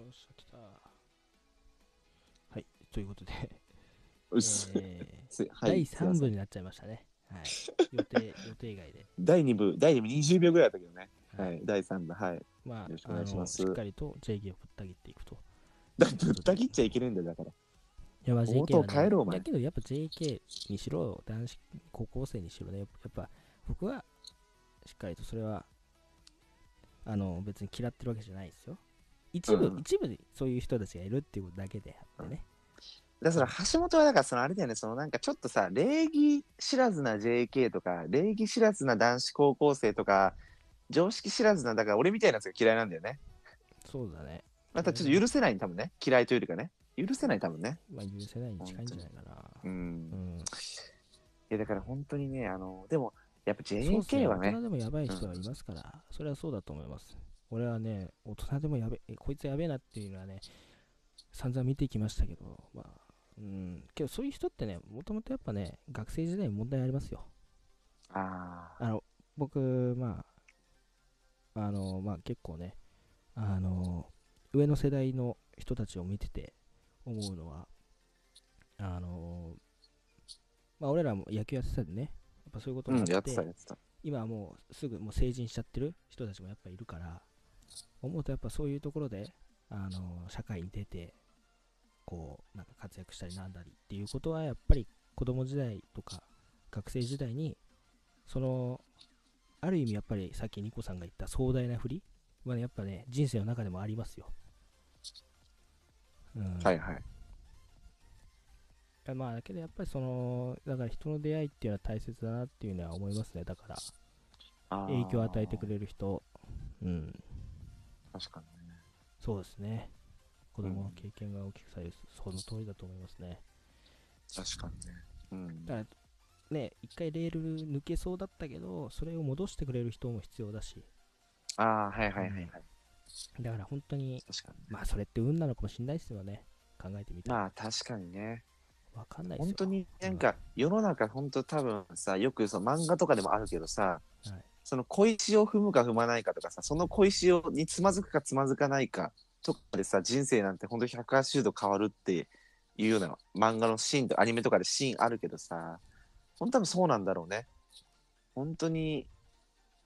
よっしゃ、来た。はい、ということで、うっす。えーすはい第3すいません部になっちゃいましたね。はい、予定 予定外で。第2部、第2部20秒ぐらいだったけどね。ははいい、第3部、はい。まあ、よろしくお願いしますあのしっかりと JK をぶった切っていくと。だぶった切っちゃいけないんだよ、だから。いや、まあ、冒 JK 頭は、ね、変えろお前いやけど、やっぱ JK にしろ、男子高校生にしろね、やっぱ僕はしっかりとそれは、あの、別に嫌ってるわけじゃないですよ。一部、うん一部でそういう人たちがいるっていうことだけであってね。だから橋本はだからそのあれだよね、そのなんかちょっとさ、礼儀知らずな JK とか、礼儀知らずな男子高校生とか、常識知らずな、だから俺みたいなやつが嫌いなんだよね。そうだね。またちょっと許せない多分ね。嫌いというよりかね。許せない多分ね。まあ、許せないに近いんじゃないかな。う。うんん。いやだから本当にね、あの、でも、やっぱ JK はね大人、でもやばい人はいますから、それはそうだと思います。俺はね、大人でもやべえ、こいつやべえなっていうのはね、散々見てきましたけど、まあ、うん、けどそういう人ってね、もともとやっぱね、学生時代に問題ありますよ。ああの、僕、まあ、あの、まあ結構ね、あの、上の世代の人たちを見てて思うのは、あの、まあ俺らも野球やってたんでね、やっぱそういうこともあって、やってたやってた。今はもうすぐもう成人しちゃってる人たちもやっぱいるから思うとやっぱそういうところであの社会に出てこうなんか活躍したりなんだりっていうことはやっぱり子供時代とか学生時代にそのある意味やっぱりさっきニコさんが言った壮大な振りはねやっぱね人生の中でもありますよ、うん、はいはい。まあだけどやっぱりそのだから人の出会いっていうのは大切だなっていうのは思いますね。だから影響を与えてくれる人、うん、確かにね。そうですね。子供の経験が大きく左右する、その通りだと思いますね。確かにね。うん。だから、ね、一回レール抜けそうだったけど、それを戻してくれる人も必要だし、ああ、はいはいはいはい。だから本当に、確かにね。まあそれって運なのかもしれないですよね。考えてみたら。まあ確かにね。わかんないですよ。本当になんか世の中本当多分さよくその漫画とかでもあるけどさ、はいその小石を踏むか踏まないかとかさその小石をにつまずくかつまずかないかとかでさ人生なんて本当に180度変わるっていうような漫画のシーンとアニメとかでシーンあるけどさ本当多分そうなんだろうね。本当に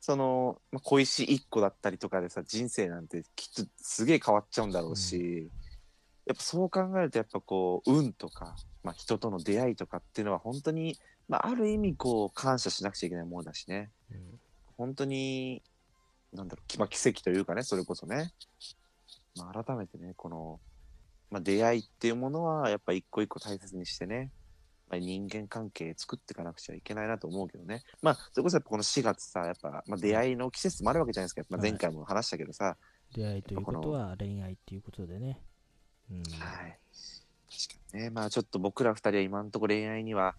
その、まあ、小石1個だったりとかでさ人生なんてきっとすげえ変わっちゃうんだろうし、やっぱそう考えるとやっぱこう運とか、まあ、人との出会いとかっていうのは本当に、まあ、ある意味こう感謝しなくちゃいけないものだしね。うん。本当になんだろう、きまあ、奇跡というかねそれこそね、まあ、改めてねこの、まあ、出会いっていうものはやっぱ一個一個大切にしてねまあ人間関係作っていかなくちゃいけないなと思うけどね。まあ、それこそやっぱこの4月さ、やっぱ、まあ、出会いの季節もあるわけじゃないですか。まあ、前回も話したけどさ、出会いということは恋愛っていうことでね。うん。はい。ね。まあちょっと僕ら二人は今のところ恋愛には、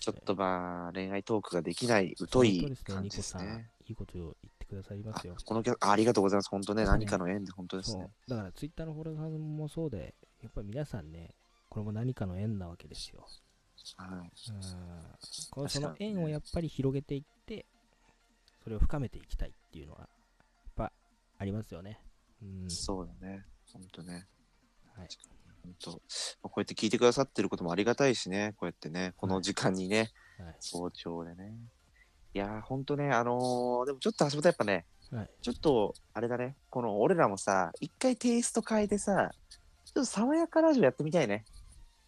ちょっとまあ恋愛トークができない疎い本当ですね、感じですニコさん。ね。いいことを言ってくださいますよ。この曲あありがとうございます。本当ね、何かの縁で本当ですそうね。だからツイッターのフォロワーさんもそうで、やっぱり皆さんね、これも何かの縁なわけですよ。はい。うんこのその縁をやっぱり広げていって、それを深めていきたいっていうのは、やっぱありますよね。うん。そうだね。本当ね。はい。本当。まあこうやって聞いてくださってることもありがたいしね。こうやってね、この時間にね、はい。早朝でね。いやー、本当ね、あのーでもちょっと橋本やっぱね、はい。ちょっと、あれだね、この俺らもさ、一回テイスト変えてさ、ちょっと爽やかラジオやってみたいね。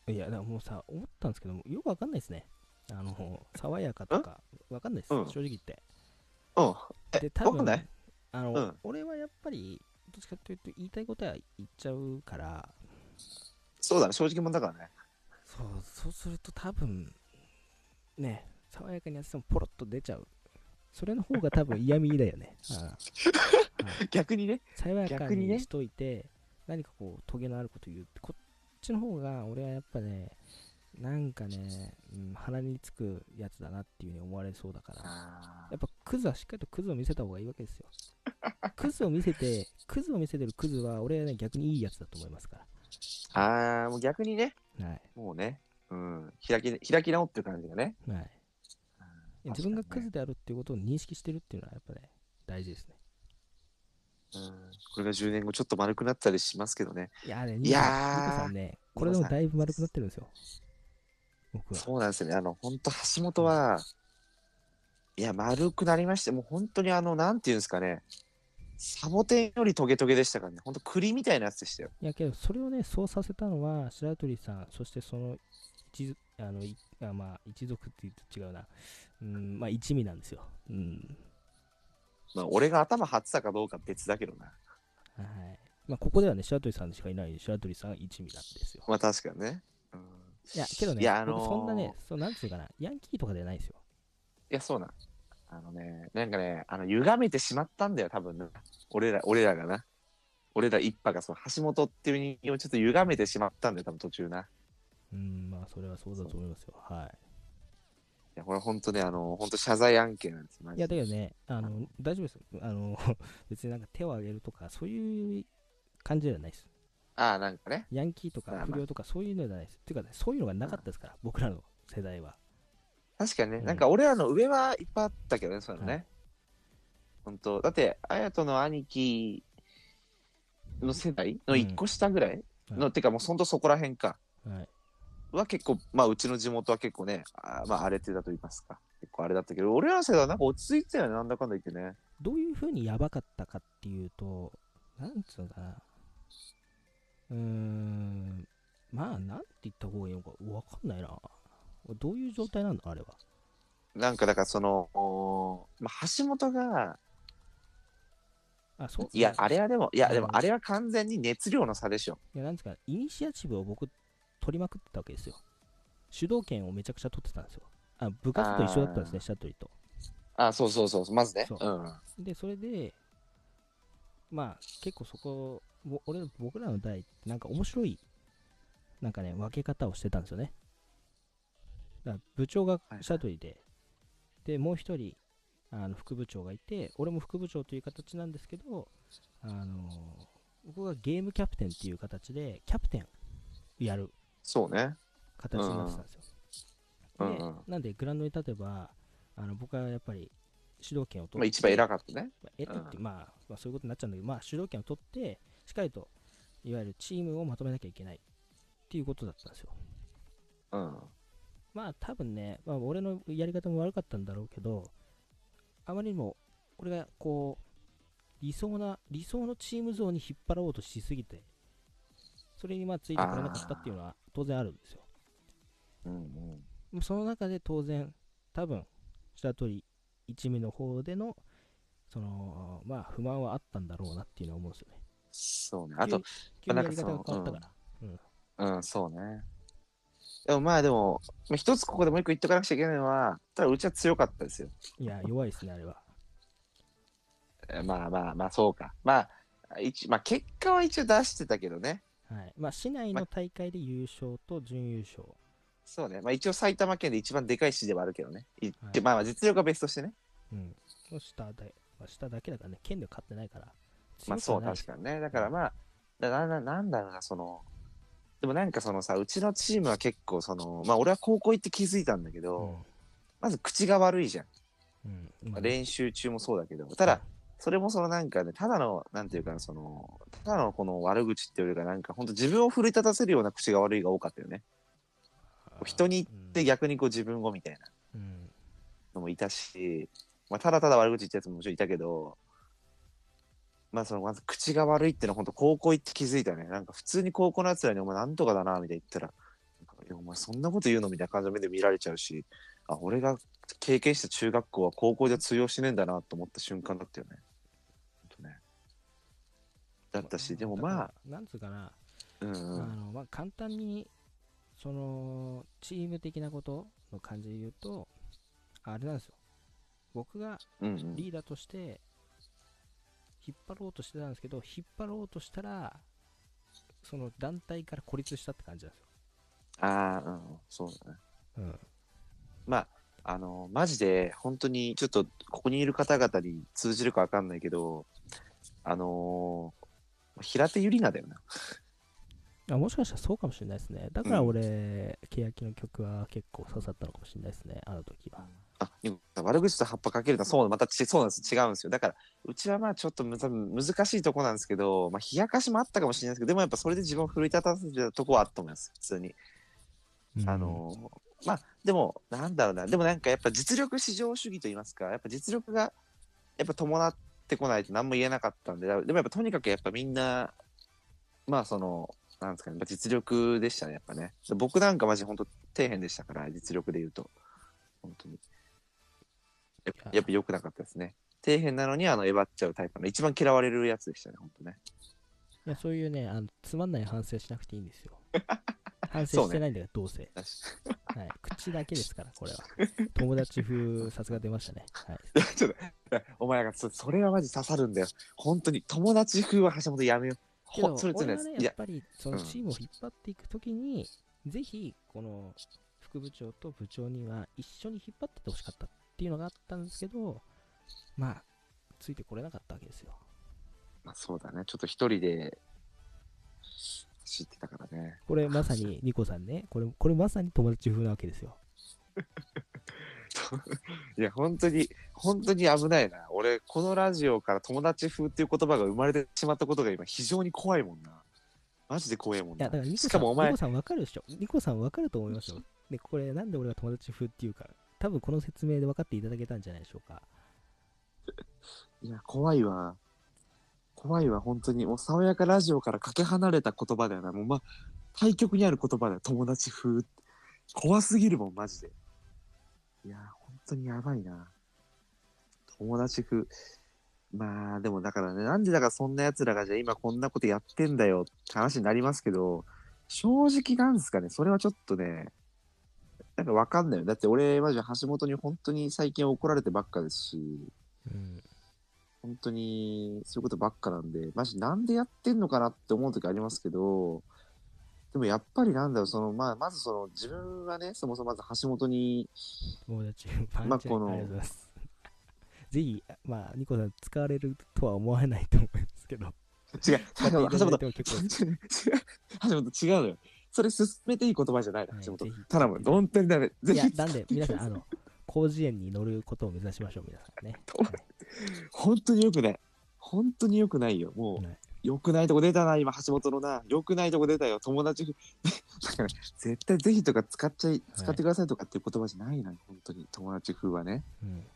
いや、だからもうさ、思ったんですけど、よくわかんないですね。あの、爽やかとか、わかんないです、うん正直言って。うん。えで、多分わかんない？あの、うん俺はやっぱり、どっちかというと、言いたいことは言っちゃうから、そうだね、正直者だからね。そう、そうすると多分、ね、爽やかにやっててもポロッと出ちゃう。それの方が多分嫌味だよね。逆にね。爽やか逆にしといて、何かこう、トゲのあること言うって、こっちの方が、俺はやっぱね、なんかね、うん、鼻につくやつだなっていうふうに思われそうだから、あやっぱクズはしっかりとクズを見せた方がいいわけですよ。クズを見せて、クズを見せてるクズは、俺はね、逆にいいやつだと思いますかあー、もう逆にね、ら。はい。もうね、うん、開き、開き直ってる感じがね。はい。自分がクズであるっていうことを認識してるっていうのは、やっぱね、大事ですね。うん、これが10年後ちょっと丸くなったりしますけどね。いやね、いやね、これでもだいぶ丸くなってるんですよ。僕は。そうなんですよね。あの、本当橋本は、いや、丸くなりまして、もう本当にあの、なんていうんですかね、サボテンよりトゲトゲでしたからね、本当栗みたいなやつでしたよ。いやけど、それをね、そうさせたのは、白鳥さん、そしてその一族、あのいあまあ、一族って言うと違うな、うん、まあ、一味なんですよ。うん。まあ、俺が頭張ってたかどうか別だけどな。はい。まあ、ここではね、白鳥さんしかいない白鳥さんが一味なんですよ。まあ、確かにね。うん、いや、けどね、いやあのー僕そんなね、そうなんつうかな、ヤンキーとかではないですよ。いや、そうなん。あのね、なんかね、あの、歪めてしまったんだよ、多分な。俺ら、俺らがな。俺ら一派が、その、橋本っていう人間をちょっと歪めてしまったんだよ、多分途中な。いうん、まあ、それはそうだと思いますよ。はい。や、これ本当ね、あの、本当謝罪案件なんですいや、でだけどね、あの、大丈夫です。あの、別になんか手を挙げるとか、そういう感じではないです。ああ、なんかね。ヤンキーとか不良とかそういうのじゃないです。っていうかね、そういうのがなかったですから、僕らの世代は。確かにね、うんなんか俺らの上はいっぱいあったけどね、そういうのね。はい本当だって、綾人の兄貴の世代の一個下ぐらいの、うんてかもうほんとそこら辺か。はい。は結構、まあうちの地元は結構ね、あーまあ荒れてたと言いますか。結構あれだったけど、俺らの世代はなんか落ち着いてたよね、なんだかんだ言ってね。どういう風にやばかったかっていうと、なんつうのかな。うーん、まあ、なんて言った方がいいのかわかんないな。どういう状態なんだ、あれは？なんかだからその、おーまあ、橋本が、あ、そういや、あれはでも、いや、うんでもあれは完全に熱量の差でしょ。いや、なんですか、イニシアチブを僕、取りまくってたわけですよ。主導権をめちゃくちゃ取ってたんですよ。あ部活と一緒だったんですね、シャトリと。あそうそうそう、まずね。そううん。で、それで、まあ、結構そこ、ぼ俺僕らの代って、なんか面白い、なんかね、分け方をしてたんですよね。だ部長がはいシャトリで、で、もう一人、あの副部長がいて、俺も副部長という形なんですけど、あの僕がゲームキャプテンっていう形で、キャプテンやるそうね。形になってたんですよ。でうんうん。なんで、グラウンドに立てば、あの僕はやっぱり主導権を取って、まあ一番偉かったね。まあって、まあ、まあそういうことになっちゃうんだけど、まあ、主導権を取って、しっかりと、いわゆるチームをまとめなきゃいけないっていうことだったんですよ。うん。まあ、多分ね、まあ、俺のやり方も悪かったんだろうけど、あまりにも、俺がこう、理想な、理想のチーム像に引っ張ろうとしすぎて、それにまあついてこれなかったっていうのは当然あるんですよ。うんうん。まあその中で当然、多分、白鳥一味の方での、その、まあ、不満はあったんだろうなっていうのは思うんですよね。そうね。あと、急にやり方が変わったから。うん、そうね。でもまあでも、まあ、一つここでもう一個言っとかなくちゃいけないのは、ただうちは強かったですよ。いや、弱いですね、あれは。えまあまあまあ、そうか。まあ、一まあ結果は一応出してたけどね。はい。まあ、市内の大会で優勝と準優勝。そうね。まあ一応埼玉県で一番でかい市ではあるけどね。いはいまあまあ実力は別としてね。うん。の下で、まあ、下だけだからね、県では勝ってないから。まあそう、確かにね。だからまあ、だなななんだろうな、その、でもなんかそのさ、うちのチームは結構その、まあ俺は高校行って気づいたんだけど、まず口が悪いじゃん。うん。うん。まあ練習中もそうだけど、ただ、それもそのなんかね、ただの、なんていうかな、その、ただのこの悪口っていうよりか、なんか本当自分を奮い立たせるような口が悪いが多かったよね。人に言って逆にこう自分をみたいなうん。のもいたし、まあ、ただただ悪口言ったやつももちろんいたけど、まあそのまず口が悪いってのは本当高校行って気づいたね。なんか普通に高校のやつらにお前なんとかだな、みたいな言ったら、いやお前そんなこと言うのみたいな感じの目で見られちゃうし、あ、俺が経験した中学校は高校じゃ通用しねえんだなと思った瞬間だったよね。ほんとね。だったし、でもまあ、なんつうかな、うんうん。あのまあ、簡単にそのチーム的なことの感じで言うとあれなんですよ僕がリーダーとして引っ張ろうとしてたんですけど引っ張ろうとしたらその団体から孤立したって感じなんですよ、ああ、うん、そうだね。うん、まあ、あの、マジで、本当に、ちょっと、ここにいる方々に通じるかわかんないけど、あのー平手友梨奈だよな。あもしかしたらそうかもしれないですね。だから俺、欅の曲は結構刺さったのかもしれないですねあの時はあ悪口と葉っぱかけるとそうまたちそうなんです。違うんですよ。だからうちはまあちょっとむ多分難しいとこなんですけど、まあ、冷やかしもあったかもしれないですけどでもやっぱそれで自分を奮い立たせてたとこはあったと思います。普通に。うん。あのーまあでもなんだろうな。でもなんかやっぱ実力至上主義と言いますかやっぱ実力がやっぱ伴ってこないと何も言えなかったんででもやっぱとにかくやっぱみんなまあそのなんですかねやっぱ実力でしたねやっぱね。で僕なんかマジ本当底辺でしたから実力で言うと。本当にや。っぱ良くなかったですね。底辺なのにあのえばっちゃうタイプの一番嫌われるやつでしたね本当ね。いやそういうねあのつまんない反省しなくていいんですよ。反省してないんだからどうせ、はい、口だけですからこれは。友達風さすが出ましたね、はい、に ちょっとお前がそそれはマジ刺さるんだよ。本当に友達風は橋本やめよう。けどほそれつ俺はねや。やっぱりそのうん。チームを引っ張っていくときに、ぜひこの副部長と部長には一緒に引っ張ってってほしかった。っていうのがあったんですけどまあついてこれなかったわけですよ。まあ、そうだね。ちょっと一人で走ってたからね。これまさに ニコさんね。これこれまさに友達風なわけですよ。いや本当に本当に危ないな。俺このラジオから友達風っていう言葉が生まれてしまったことが今非常に怖いもんな。マジで怖いもんな。いやだからニコしかもお前さんニコさん分かるでしょ。ニコさん分かると思いますよ。でこれなんで俺が友達風っていうか多分この説明で分かっていただけたんじゃないでしょうか。いや怖いわ。怖いわ。本当にもう爽やかラジオからかけ離れた言葉だよなもうま対極にある言葉だよ友達風。怖すぎるもんマジで。いや本当にやばいな。友達風。まあでもだからねなんでだからそんな奴らがじゃあ今こんなことやってんだよって話になりますけど正直なんですかね。それはちょっとねなんかわかんないよ。だって俺マジで橋本に本当に最近怒られてばっかですしうん。本当にそういうことばっかなんで、マジなんでやってんのかなって思う時ありますけど、でもやっぱりなんだろう、その、まあ、まずその、自分はね、そもそもまず橋本に、友達風まあこのありがとうございます。ぜひまあニコさん使われるとは思わないと思いますけど。違う、橋本、ても結構違う、橋本違うのよ。それ進めていい言葉じゃないの、はい橋本。頼む、本当にダメ。ぜいやひ、なんで皆さんあの広辞苑に乗ることを目指しましょう皆さんね、と本当に良くない。本当に良くないよ。もう、はい良くないとこ出たな、今、橋本のな。良くないとこ出たよ。友達。だから、絶対ぜひとか使っちゃい、使ってくださいとかっていう言葉じゃないのよ。本当に。友達風はね。うん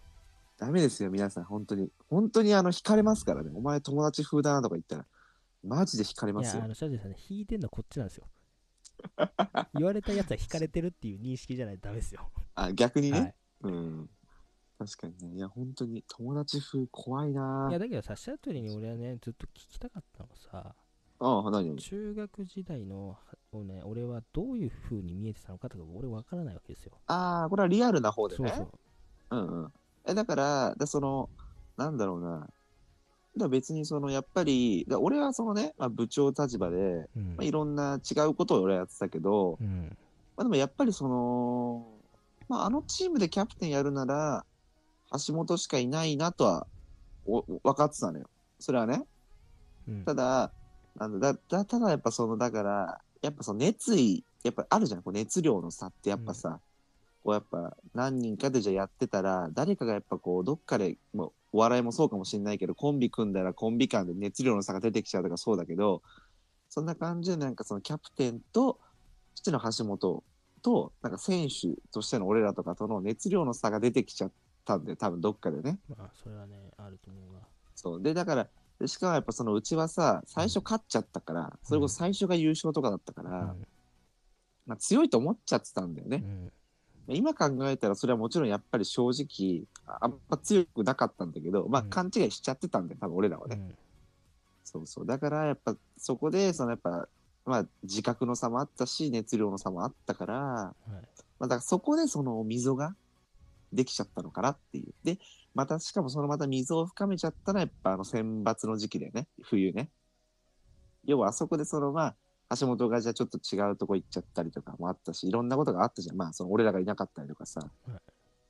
ダメですよ、皆さん。本当に。本当に、あの、惹かれますからね。お前友達風だなとか言ったら、マジで惹かれますよいやあ。のシャジさんね引いてんのこっちなんですよ言われたやつは引かれてるっていう認識じゃないとダメですよ、あ、逆にね？はいうん。確かにね。いや、本当に、友達風怖いないやだけどさシャトリに俺はねずっと聞きたかったのがさああ、何中学時代のをね俺はどういう風に見えてたのかとか俺分からないわけですよああ、これはリアルな方でね。そうそううんうん。え、だから、だその、なんだろうな。だ別にその、やっぱり、だ俺はそのね、まあ、部長立場で、うん。まあ、いろんな違うことを俺はやってたけど、うん。まあ、でもやっぱりその、まあ、あのチームでキャプテンやるなら、橋本しかいないなとは、お分かってたのよ。それはね。うん。ただ、なんだ、だだただやっぱその、だから、やっぱその熱意、やっぱあるじゃん、こう熱量の差ってやっぱさ、こうやっぱ何人かでじゃあやってたら、誰かがやっぱこう、どっかで、もうお笑いもそうかもしれないけど、コンビ組んだらコンビ間で熱量の差が出てきちゃうとかそうだけど、そんな感じでなんかそのキャプテンとしての橋本と、なんか選手としての俺らとかとの熱量の差が出てきちゃったんで、多分どっかでね。まあそれはねあると思うなそう。で、だから、でしかもやっぱそのうちはさ、最初勝っちゃったから、それこそ最初が優勝とかだったから、うんまあ強いと思っちゃってたんだよね。うん今考えたらそれはもちろんやっぱり正直、あんま強くなかったんだけど、まあうん勘違いしちゃってたんだよ、多分俺らはね。うんそうそう。だからやっぱそこで、そのやっぱ、まあ自覚の差もあったし、熱量の差もあったから、はいまあだからそこでその溝ができちゃったのかなっていう。で、またしかもそのまた溝を深めちゃったのはやっぱあの選抜の時期だよね、冬ね。要はあそこでそのまあ、橋本がじゃあちょっと違うとこ行っちゃったりとかもあったし、いろんなことがあったじゃん。まあその俺らがいなかったりとかさ。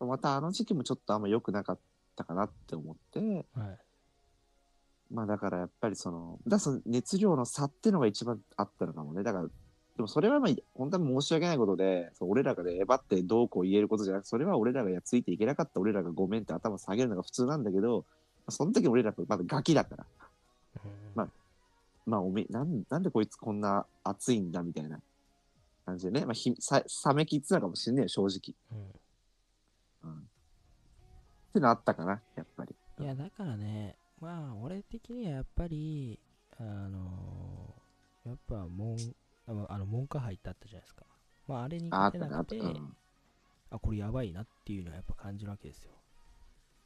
またあの時期もちょっとあんま良くなかったかなって思って、はいまあだからやっぱりその、だその熱量の差っていうのが一番あったのかもね。だから、でもそれはまあ本当は申し訳ないことでそう俺らがねえばってどうこう言えることじゃなくそれは俺らがやついていけなかった俺らがごめんって頭下げるのが普通なんだけど、まあその時俺らまだガキだからまあまあおめなんなんでこいつこんな熱いんだみたいな感じでね、まあ、ひさ冷めきってたかもしんねえよ正直、うん。うん、ってのあったかなやっぱり。いや、だからね、まあ、俺的にはやっぱり、あのーやっぱ門、あの、あの門下杯ってあったじゃないですか。まあ、あれにああ勝ってなくて、うん、あ、これやばいなっていうのはやっぱ感じるわけですよ。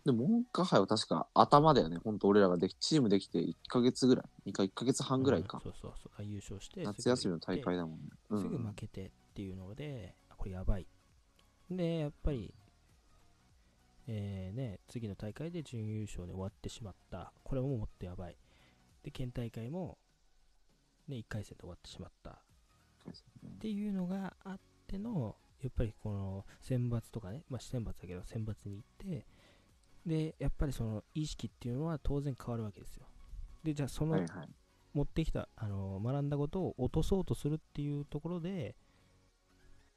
でも文化杯は確か頭だよね本当俺らができチームできて1ヶ月ぐらい2か1ヶ月半ぐらいかうん、そうそうそう。優勝して、夏休みの大会だもんね、うすぐ負ん、けてっていうので、あこれやばい。で、やっぱり、えーね、次の大会で準優勝で終わってしまった。これももっとやばい。で、県大会も、ね、1回戦で終わってしまった。っていうのがあっての、やっぱりこの選抜とかね、まあ選抜だけど選抜に行って、で、やっぱりその意識っていうのは当然変わるわけですよ。で、じゃあそのはいはい持ってきた、あの学んだことを落とそうとするっていうところで、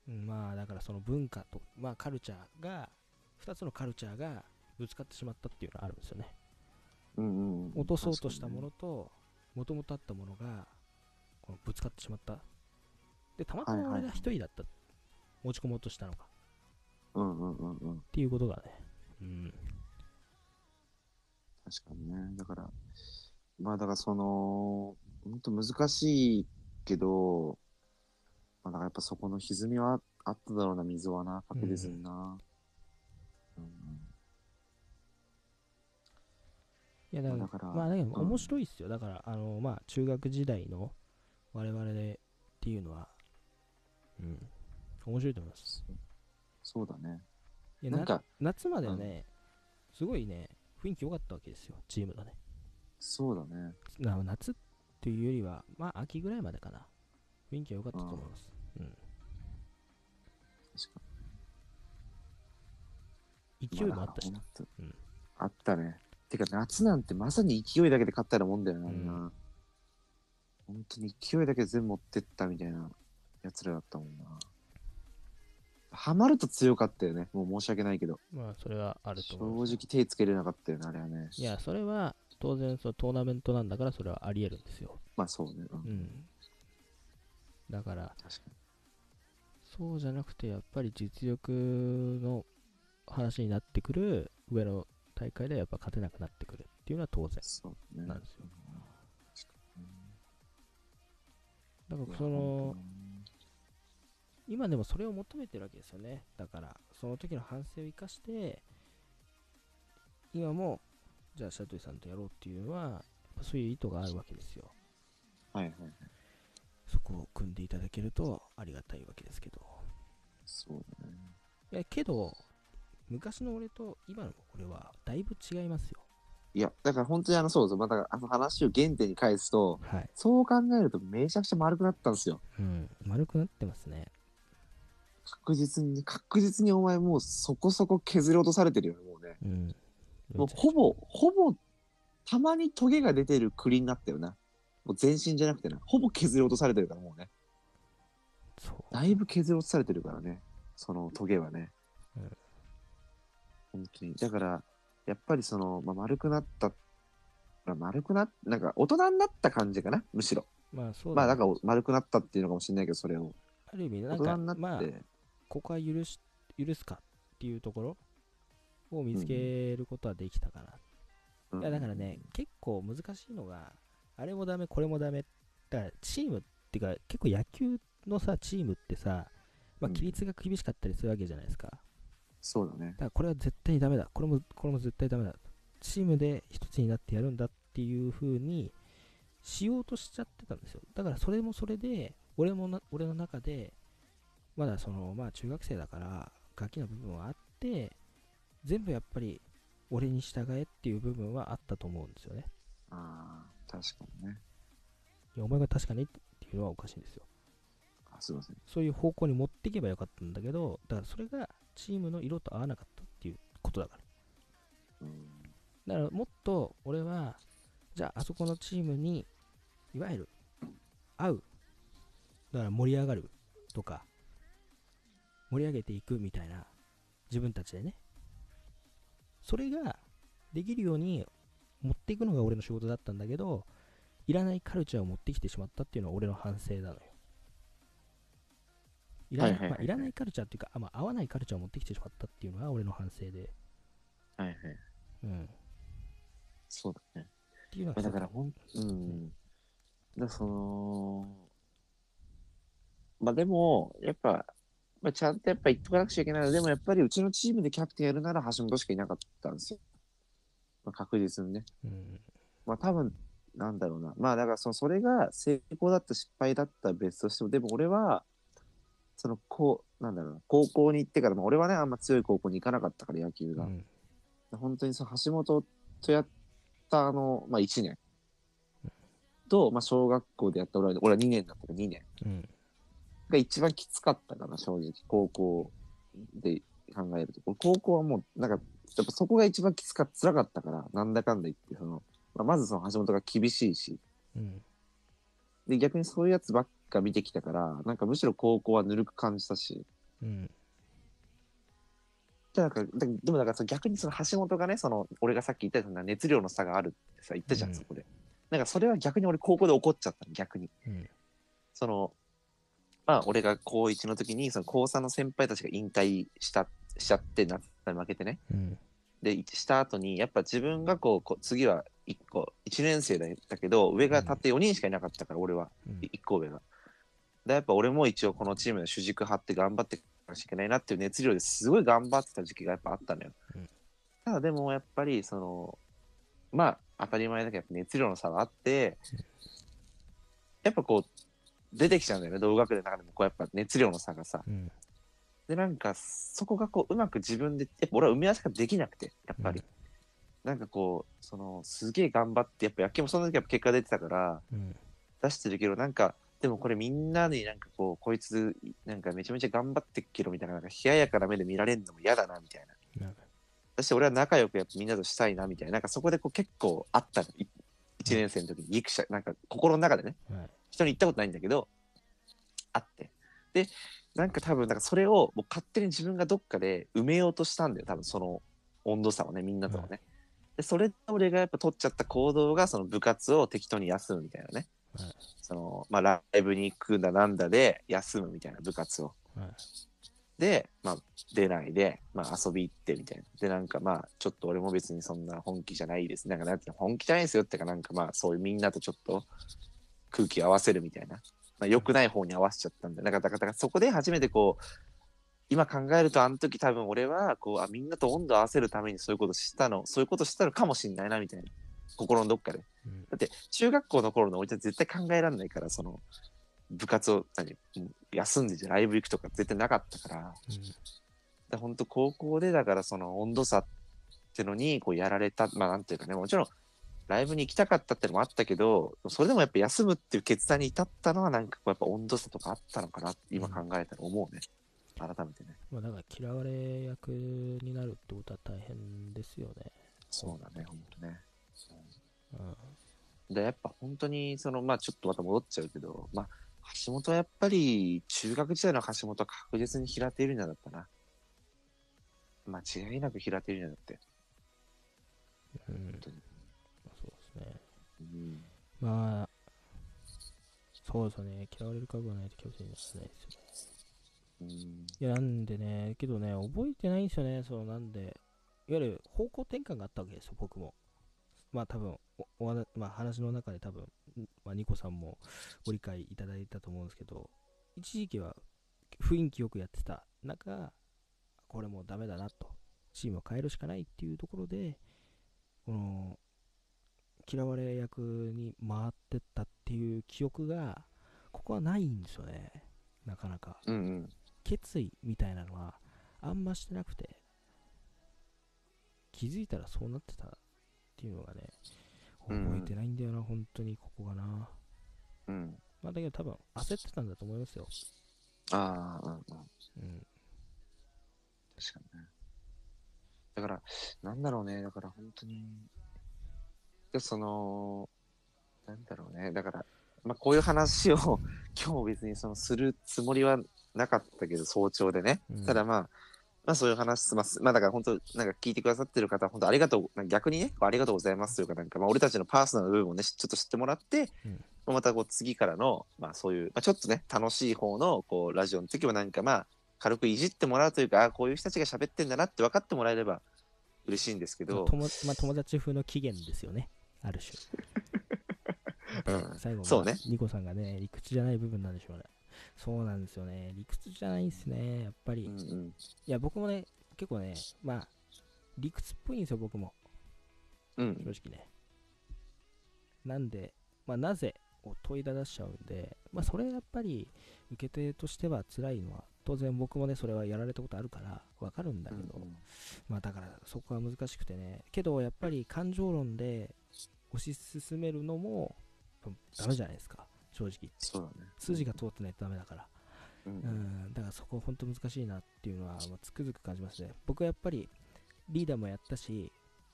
うんまあだからその文化と、まあカルチャーが、2つのカルチャーがぶつかってしまったっていうのがあるんですよね。うんうんうん落とそうとしたもの確と、もともとあったものが、このぶつかってしまった。で、たまたはいはいはいま俺が一人だった。持ち込もうとしたのか。うんうんうんうんっていうことがね。うん。確かにね。だから、まあだからその、本当難しいけど、まあだからやっぱそこの歪みはあっただろうな、溝はな、確実にな。うんいやだから、まあだけどうん面白いっすよ。だから、あの、まあ中学時代の我々でっていうのは、うん。面白いと思います。そうだね。いやなんか、夏まではね、すごいね、雰囲気良かったわけですよ、チームのね。そうだね。な夏っていうよりは、まあ秋ぐらいまでかな。雰囲気は良かったと思います。うん。確か勢いもあったしな。まだ本当うんあったね。てか夏なんてまさに勢いだけで勝ったようなもんだよな、うんな。本当に勢いだけで全部持ってったみたいなやつらだったもんな。ハマると強かったよね。もう申し訳ないけど。まあそれはあると正思う。直手つけれなかったよね、あれはね。いや、それは当然そうトーナメントなんだからそれはあり得るんですよ。まあそうね。うんうん。だから、確かに。そうじゃなくて、やっぱり実力の話になってくる上の大会ではやっぱ勝てなくなってくるっていうのは当然そうね。なんですよ。うんだからその、今でもそれを求めてるわけですよね。だから、その時の反省を生かして、今も、じゃあ、シャトゥさんとやろうっていうのは、そういう意図があるわけですよ。はいはいはい。そこを組んでいただけるとありがたいわけですけど。そうだね。いや、けど、昔の俺と今の俺はだいぶ違いますよ。いや、だから本当にあの、そうそう、またあの話を原点に返すと、はい。そう考えるとめちゃくちゃ丸くなったんですよ。うん。丸くなってますね。確実に、確実にお前もうそこそこ削り落とされてるよね、もうね。うん。もうほぼ、ほぼ、たまにトゲが出てる栗になったよな。もう全身じゃなくてな、ほぼ削り落とされてるからもうね。そう。だいぶ削り落とされてるからね、そのトゲはね。うん本当に。だから、やっぱりその、まあ、丸くなった、まあ、丸くなっ、なんか大人になった感じかな、むしろ。まあそうまあ、だねなんか丸くなったっていうのかもしれないけど、それを。ある意味、なんか大人になって、まあ、ここは許し許すかっていうところを見つけることはできたかな。うんいやだからね、結構難しいのが、あれもダメ、これもダメ。だからチームっていうか、結構野球のさ、チームってさ、まあ、うん規律が厳しかったりするわけじゃないですか。だそうだね。からこれは絶対にダメだ。これも、これも絶対ダメだ。チームで一つになってやるんだっていう風にしようとしちゃってたんですよ。だからそれもそれで、俺もな、俺の中で、まだその、まあ中学生だから、ガキな部分はあって、全部やっぱり俺に従えっていう部分はあったと思うんですよね。ああ、確かにね。いやお前が確かにっていうのはおかしいんですよ。あ、すいません。そういう方向に持っていけばよかったんだけど、だからそれがチームの色と合わなかったっていうことだから。うん。だからもっと俺は、じゃああそこのチームに、いわゆる合うだから盛り上がるとか、盛り上げていくみたいな、自分たちでね。それができるように持っていくのが俺の仕事だったんだけど、いらないカルチャーを持ってきてしまったっていうのは俺の反省なのよ。いらない,、はいはいはいまあ、いらないカルチャーっていうか、あまあ、合わないカルチャーを持ってきてしまったっていうのが俺の反省で、はいはい。うん。っそうだね。ていうのはだからほん、うん。だその、まあでも、やっぱ、まあ、ちゃんとやっぱ言っとかなくちゃいけないのはでもやっぱりうちのチームでキャプテンやるなら橋本しかいなかったんですよ。まあ、確実にね。うん。まあ多分、なんだろうな。まあだからそのそれが成功だった失敗だったら別としても、でも俺は、そのこう、なんだろうな、高校に行ってから、まあ、俺はね、あんま強い高校に行かなかったから野球が。うん。本当にその橋本とやったあの、まあ1年と、まあ小学校でやった俺は、俺は2年だったから2年うん。が一番きつかったかな、正直。高校で考えると。俺高校はもう、なんか、やっぱそこが一番きつかった、辛かったから、なんだかんだ言って、その、まあ、まずその橋本が厳しいし、うん。で、逆にそういうやつばっか見てきたから、なんかむしろ高校はぬるく感じたし、うん。でなんかだでもだからさ逆にその橋本がね、その俺がさっき言ったような熱量の差があるってさ、言ったじゃん、うんそこで。なんかそれは逆に俺高校で怒っちゃったの、逆に。うん。その、まあ俺が高1の時に、その高3の先輩たちが引退した、しちゃって、夏に負けてね。うん。で、した後に、やっぱ自分がこう、こう次は1個、1年生だったけど、上がたって4人しかいなかったから、俺は。うん1個上が。で、やっぱ俺も一応このチームの主軸張って頑張っていかなきゃいけないなっていう熱量ですごい頑張ってた時期がやっぱあったのよ。うんただでもやっぱりその、まあ当たり前だけどやっぱ熱量の差があって、やっぱこう出てきちゃうんだよね、同学年の中でもこうやっぱ熱量の差がさ。うん。で、なんかそこがこううまく自分で、やっぱ俺は埋め合わせができなくて、やっぱり。なんかこう、そのすげえ頑張って、やっぱ野球もその時やっぱ結果出てたから、うん。出してるけど、なんか、でもこれみんなになんかこう、こいつ、なんかめちゃめちゃ頑張ってっけど、みたいな、なんか冷ややかな目で見られるのも嫌だな、みたいな。うんそして俺は仲良くやっぱみんなとしたいな、みたいな。なんかそこでこう結構あったの。い一年生の時に、ギクシャ、なんか心の中でね、はい。人に言ったことないんだけど、あって。で、なんか多分、なんかそれをもう勝手に自分がどっかで埋めようとしたんだよ、多分その温度差をね、みんなとはね。で、それで俺がやっぱ取っちゃった行動が、その部活を適当に休むみたいなね。はい。その、まあ、ライブに行くんだなんだで休むみたいな部活を。はい。で、まあ、出ないで、まあ、遊び行ってみたいな。で、なんかまあ、ちょっと俺も別にそんな本気じゃないです。なんかなんていうの、本気じゃないですよってか、なんかまあ、そういうみんなとちょっと空気合わせるみたいな。まあ、良くない方に合わせちゃったんで、なんか、だから、そこで初めてこう、今考えると、あの時多分俺は、こう、あ、みんなと温度合わせるためにそういうことしたの、そういうことしたのかもしんないな、みたいな。心のどっかで。うん。だって中学校の頃の俺じゃ絶対考えられないからその部活を何うん休んでじゃライブ行くとか絶対なかったからで本当高校でだからその温度差ってのにこうやられたまあなんていうかねもちろんライブに行きたかったってのもあったけどそれでもやっぱ休むっていう決断に至ったのはなんかこうやっぱ温度差とかあったのかなって今考えたら思うね改めてねまあ、だから嫌われ役になるってことは大変ですよね。そうだね本当ねうん。でやっぱ本当にそのまあちょっとまた戻っちゃうけどまあ橋本はやっぱり中学時代の橋本は確実に平手友梨奈だったな間違いなく平手友梨奈だって、うん本当に。うん、まあ、そうですよね。嫌われる覚悟がないとキャプテンになれないですよね。うんいや、なんでね、けどね、覚えてないんですよね。そのなんで、いわゆる方向転換があったわけですよ、僕も。まあ多分、おお話まあ、話の中で多分、んまあ、ニコさんもご理解いただいたと思うんですけど、一時期は雰囲気よくやってた中、これもうダメだなと、チームを変えるしかないっていうところで、この、嫌われ役に回ってったっていう記憶が、ここはないんですよね、なかなか。うんうん。決意みたいなのはあんましてなくて。気づいたらそうなってたっていうのがねうん覚えてないんだよな、本当にここがな。うん。まあだけど多分焦ってたんだと思いますよ。ああうんうんうん。確かにね。だからなんだろうね。だから本当にでそのなんだろうね。だからまあこういう話を 今日別にそのするつもりはなかったけど、早朝でね。うん。ただまあ、まあそういう話します。まあだから本当、なんか聞いてくださってる方、本当ありがとう、逆にね、ありがとうございますというか、なんかまあ俺たちのパーソナル部分をね、ちょっと知ってもらって、うん。またこう次からの、まあそういう、まあちょっとね、楽しい方のこうラジオの時はなんかまあ、軽くいじってもらうというか、あこういう人たちが喋ってんだなって分かってもらえれば嬉しいんですけど、友まあ、友達風の起源ですよね、ある種。うん最後はそうねニコさんがね、理屈じゃない部分なんでしょうね。そうなんですよね。理屈じゃないんですね、やっぱり。いうんうん、や、僕もね、結構ね、まあ、理屈っぽいんですよ、僕も。うん正直ね。なんで、まあ、なぜを問いただしちゃうんで、まあ、それやっぱり受け手としては辛いのは、当然僕もね、それはやられたことあるからわかるんだけど、まあだからそこは難しくてね、けどやっぱり感情論で推し進めるのもダメじゃないですか、正直。そうだね。筋が通ってないとダメだから。うんう、ん、だからそこ本当難しいなっていうのは、まあ、つくづく感じますね。僕はやっぱりリーダーもやったし、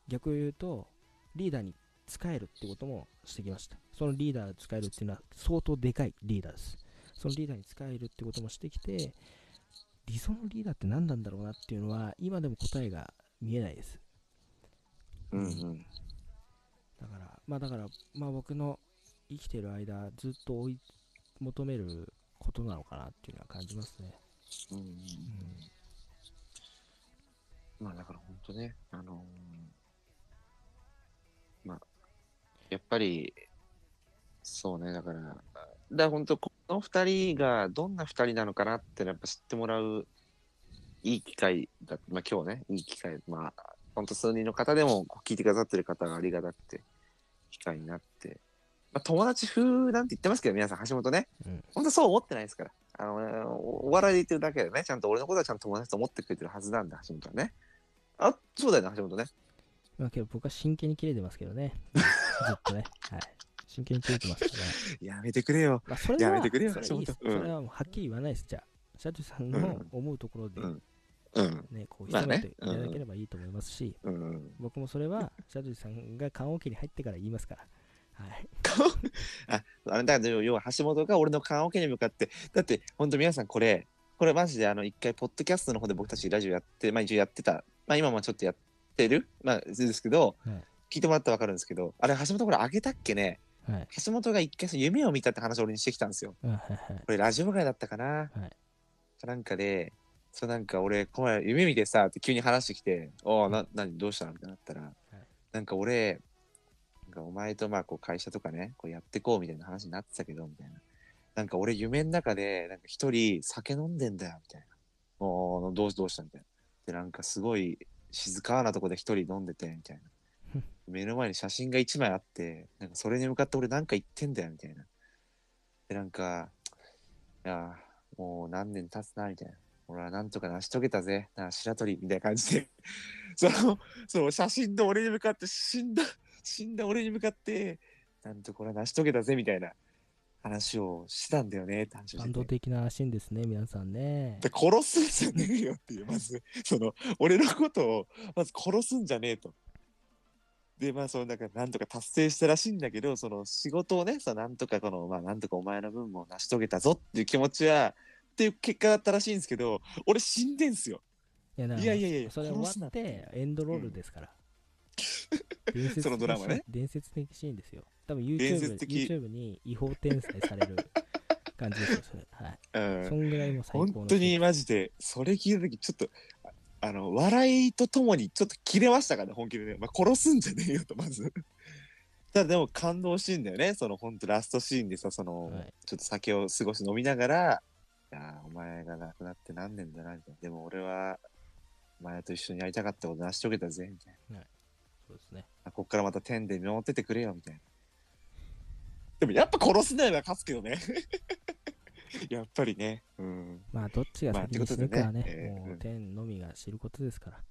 逆を言うと、リーダーに使えるってこともしてきました。そのリーダーが使えるっていうのは相当でかいリーダーです。そのリーダーに使えるってこともしてきて、理想のリーダーって何なんだろうなっていうのは、今でも答えが見えないです。うんうん。だから、まあだから、まあ僕の生きてる間、ずっと追い求めることなのかなっていうのは感じますね。うんうんまあだから本当ね、あのーまあ、やっぱり、そうね、だから、だから本当、この二人がどんな二人なのかなってやっぱ知ってもらういい機会だ、まあ今日ね、いい機会、まあ、本当数人の方でも聞いてくださってる方がありがたくて、機会になって、まあ友達風なんて言ってますけど、皆さん、橋本ね、うん本当そう思ってないですから。あの、おお笑いで言ってるだけでね、ちゃんと俺のことはちゃんと友達と思ってくれてるはずなんだ、橋本はね。あ、そうだよね、橋本ね。まあけど僕は真剣に切れてますけどね。ずっとね。はい。真剣に切れてますから。やめてくれよ。まあそれは、やめてくれよ橋本うんそれはもうはっきり言わないです。じゃあ、シャトゥさんのうん思うところでうん。うん。ね、こう、一言いただければいいと思いますし、うん。僕もそれは、シャトゥさんが棺桶に入ってから言いますから。はい。あ、あれだから、要は橋本が俺の棺桶に向かって、だって、本当皆さんこれ、これマジであの、一回、ポッドキャストの方で僕たちラジオやって、まあ一応やってた。まあ今もちょっとやってる？まあですけど、はい聞いてもらったらわかるんですけど、あれ、橋本これあげたっけね？はい。橋本が一回その夢を見たって話を俺にしてきたんですよ。うんはいはい。これラジオ外だったかな、はいなんかで、そうなんか俺、この前夢見てさ、って急に話してきて、おお、な、なに、どうしたのみたいになったら、なんか俺、なんかお前とまあこう会社とかね、こうやってこうみたいな話になってたけど、みたいな。なんか俺夢の中で、なんか一人酒飲んでんだよ、みたいな。おお、どうしどうしたみたいな。で、なんかすごい静かなとこで一人飲んでて、みたいな。目の前に写真が一枚あって、なんかそれに向かって俺なんか言ってんだよ、みたいな。で、なんか、いやー、もう何年経つな、みたいな。俺はなんとか成し遂げたぜ、なあ白鳥、みたいな感じで、その、その写真の俺に向かって、死んだ、死んだ俺に向かって、なんとこれは成し遂げたぜ、みたいな話をしたんだよね、って話をしてて。感動的なシーンですね、皆さんね。で殺すんじゃねえよっていう、まず、その、俺のことを、まず殺すんじゃねえと。で、まあ、その、なんか、なんとか達成したらしいんだけど、その、仕事をね、そのなんとかこの、まあ、なんとかお前の分も成し遂げたぞっていう気持ちは、っていう結果だったらしいんですけど、俺死んでんすよ。いやいやいやいやそれ終わって、エンドロールですから。伝説的そのドラマね伝説的シーンですよ。多分伝 YouTube, YouTube に違法転載される感じですよ、それ。はい。うんそんぐらいもう最高の本当にマジで、それ聞いたとき、ちょっと、ああの、笑いとともにちょっと切れましたからね、本気でね。まあ、殺すんじゃねえよと、まず。ただでも感動シーンだよね、その本当ラストシーンでさ、その、はいちょっと酒を過ごし飲みながら、いやーお前が亡くなって何年だな、みたいな。でも俺は、お前と一緒にやりたかったこと成し遂げたぜ、みたいな。そうですね。あこっからまた天で見守っててくれよ、みたいな。でもやっぱ殺すなよな、勝つけどね。やっぱりね。うん。まあ、どっちがまあ先に死ぬかはね、ってことでねもう天のみが知ることですから。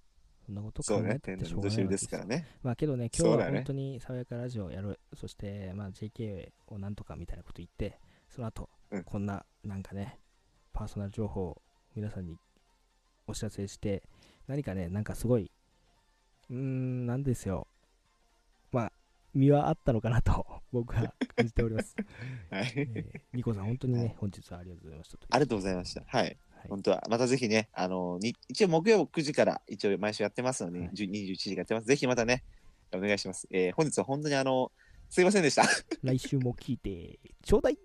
そんなこと考えてしょうがないですからね。まあけどね、今日は本当に爽やかラジオをやる、そして、まあ JK をなんとかみたいなこと言って、その後、うんこんな、なんかね、パーソナル情報を皆さんにお知らせして、何かね、なんかすごい、うーん、なんですよ。まあ、身はあったのかなと 僕は感じております。はい。えーニコさん、本当にはいね、本日はありがとうございました。ありがとうございました。はい。はい本当は、またぜひね、あの、に一応木曜9時から一応毎週やってますので、はい10 21時からやってます。ぜひまたね、お願いします。えー本日は本当にあの、すいませんでした。来週も聞いてちょうだい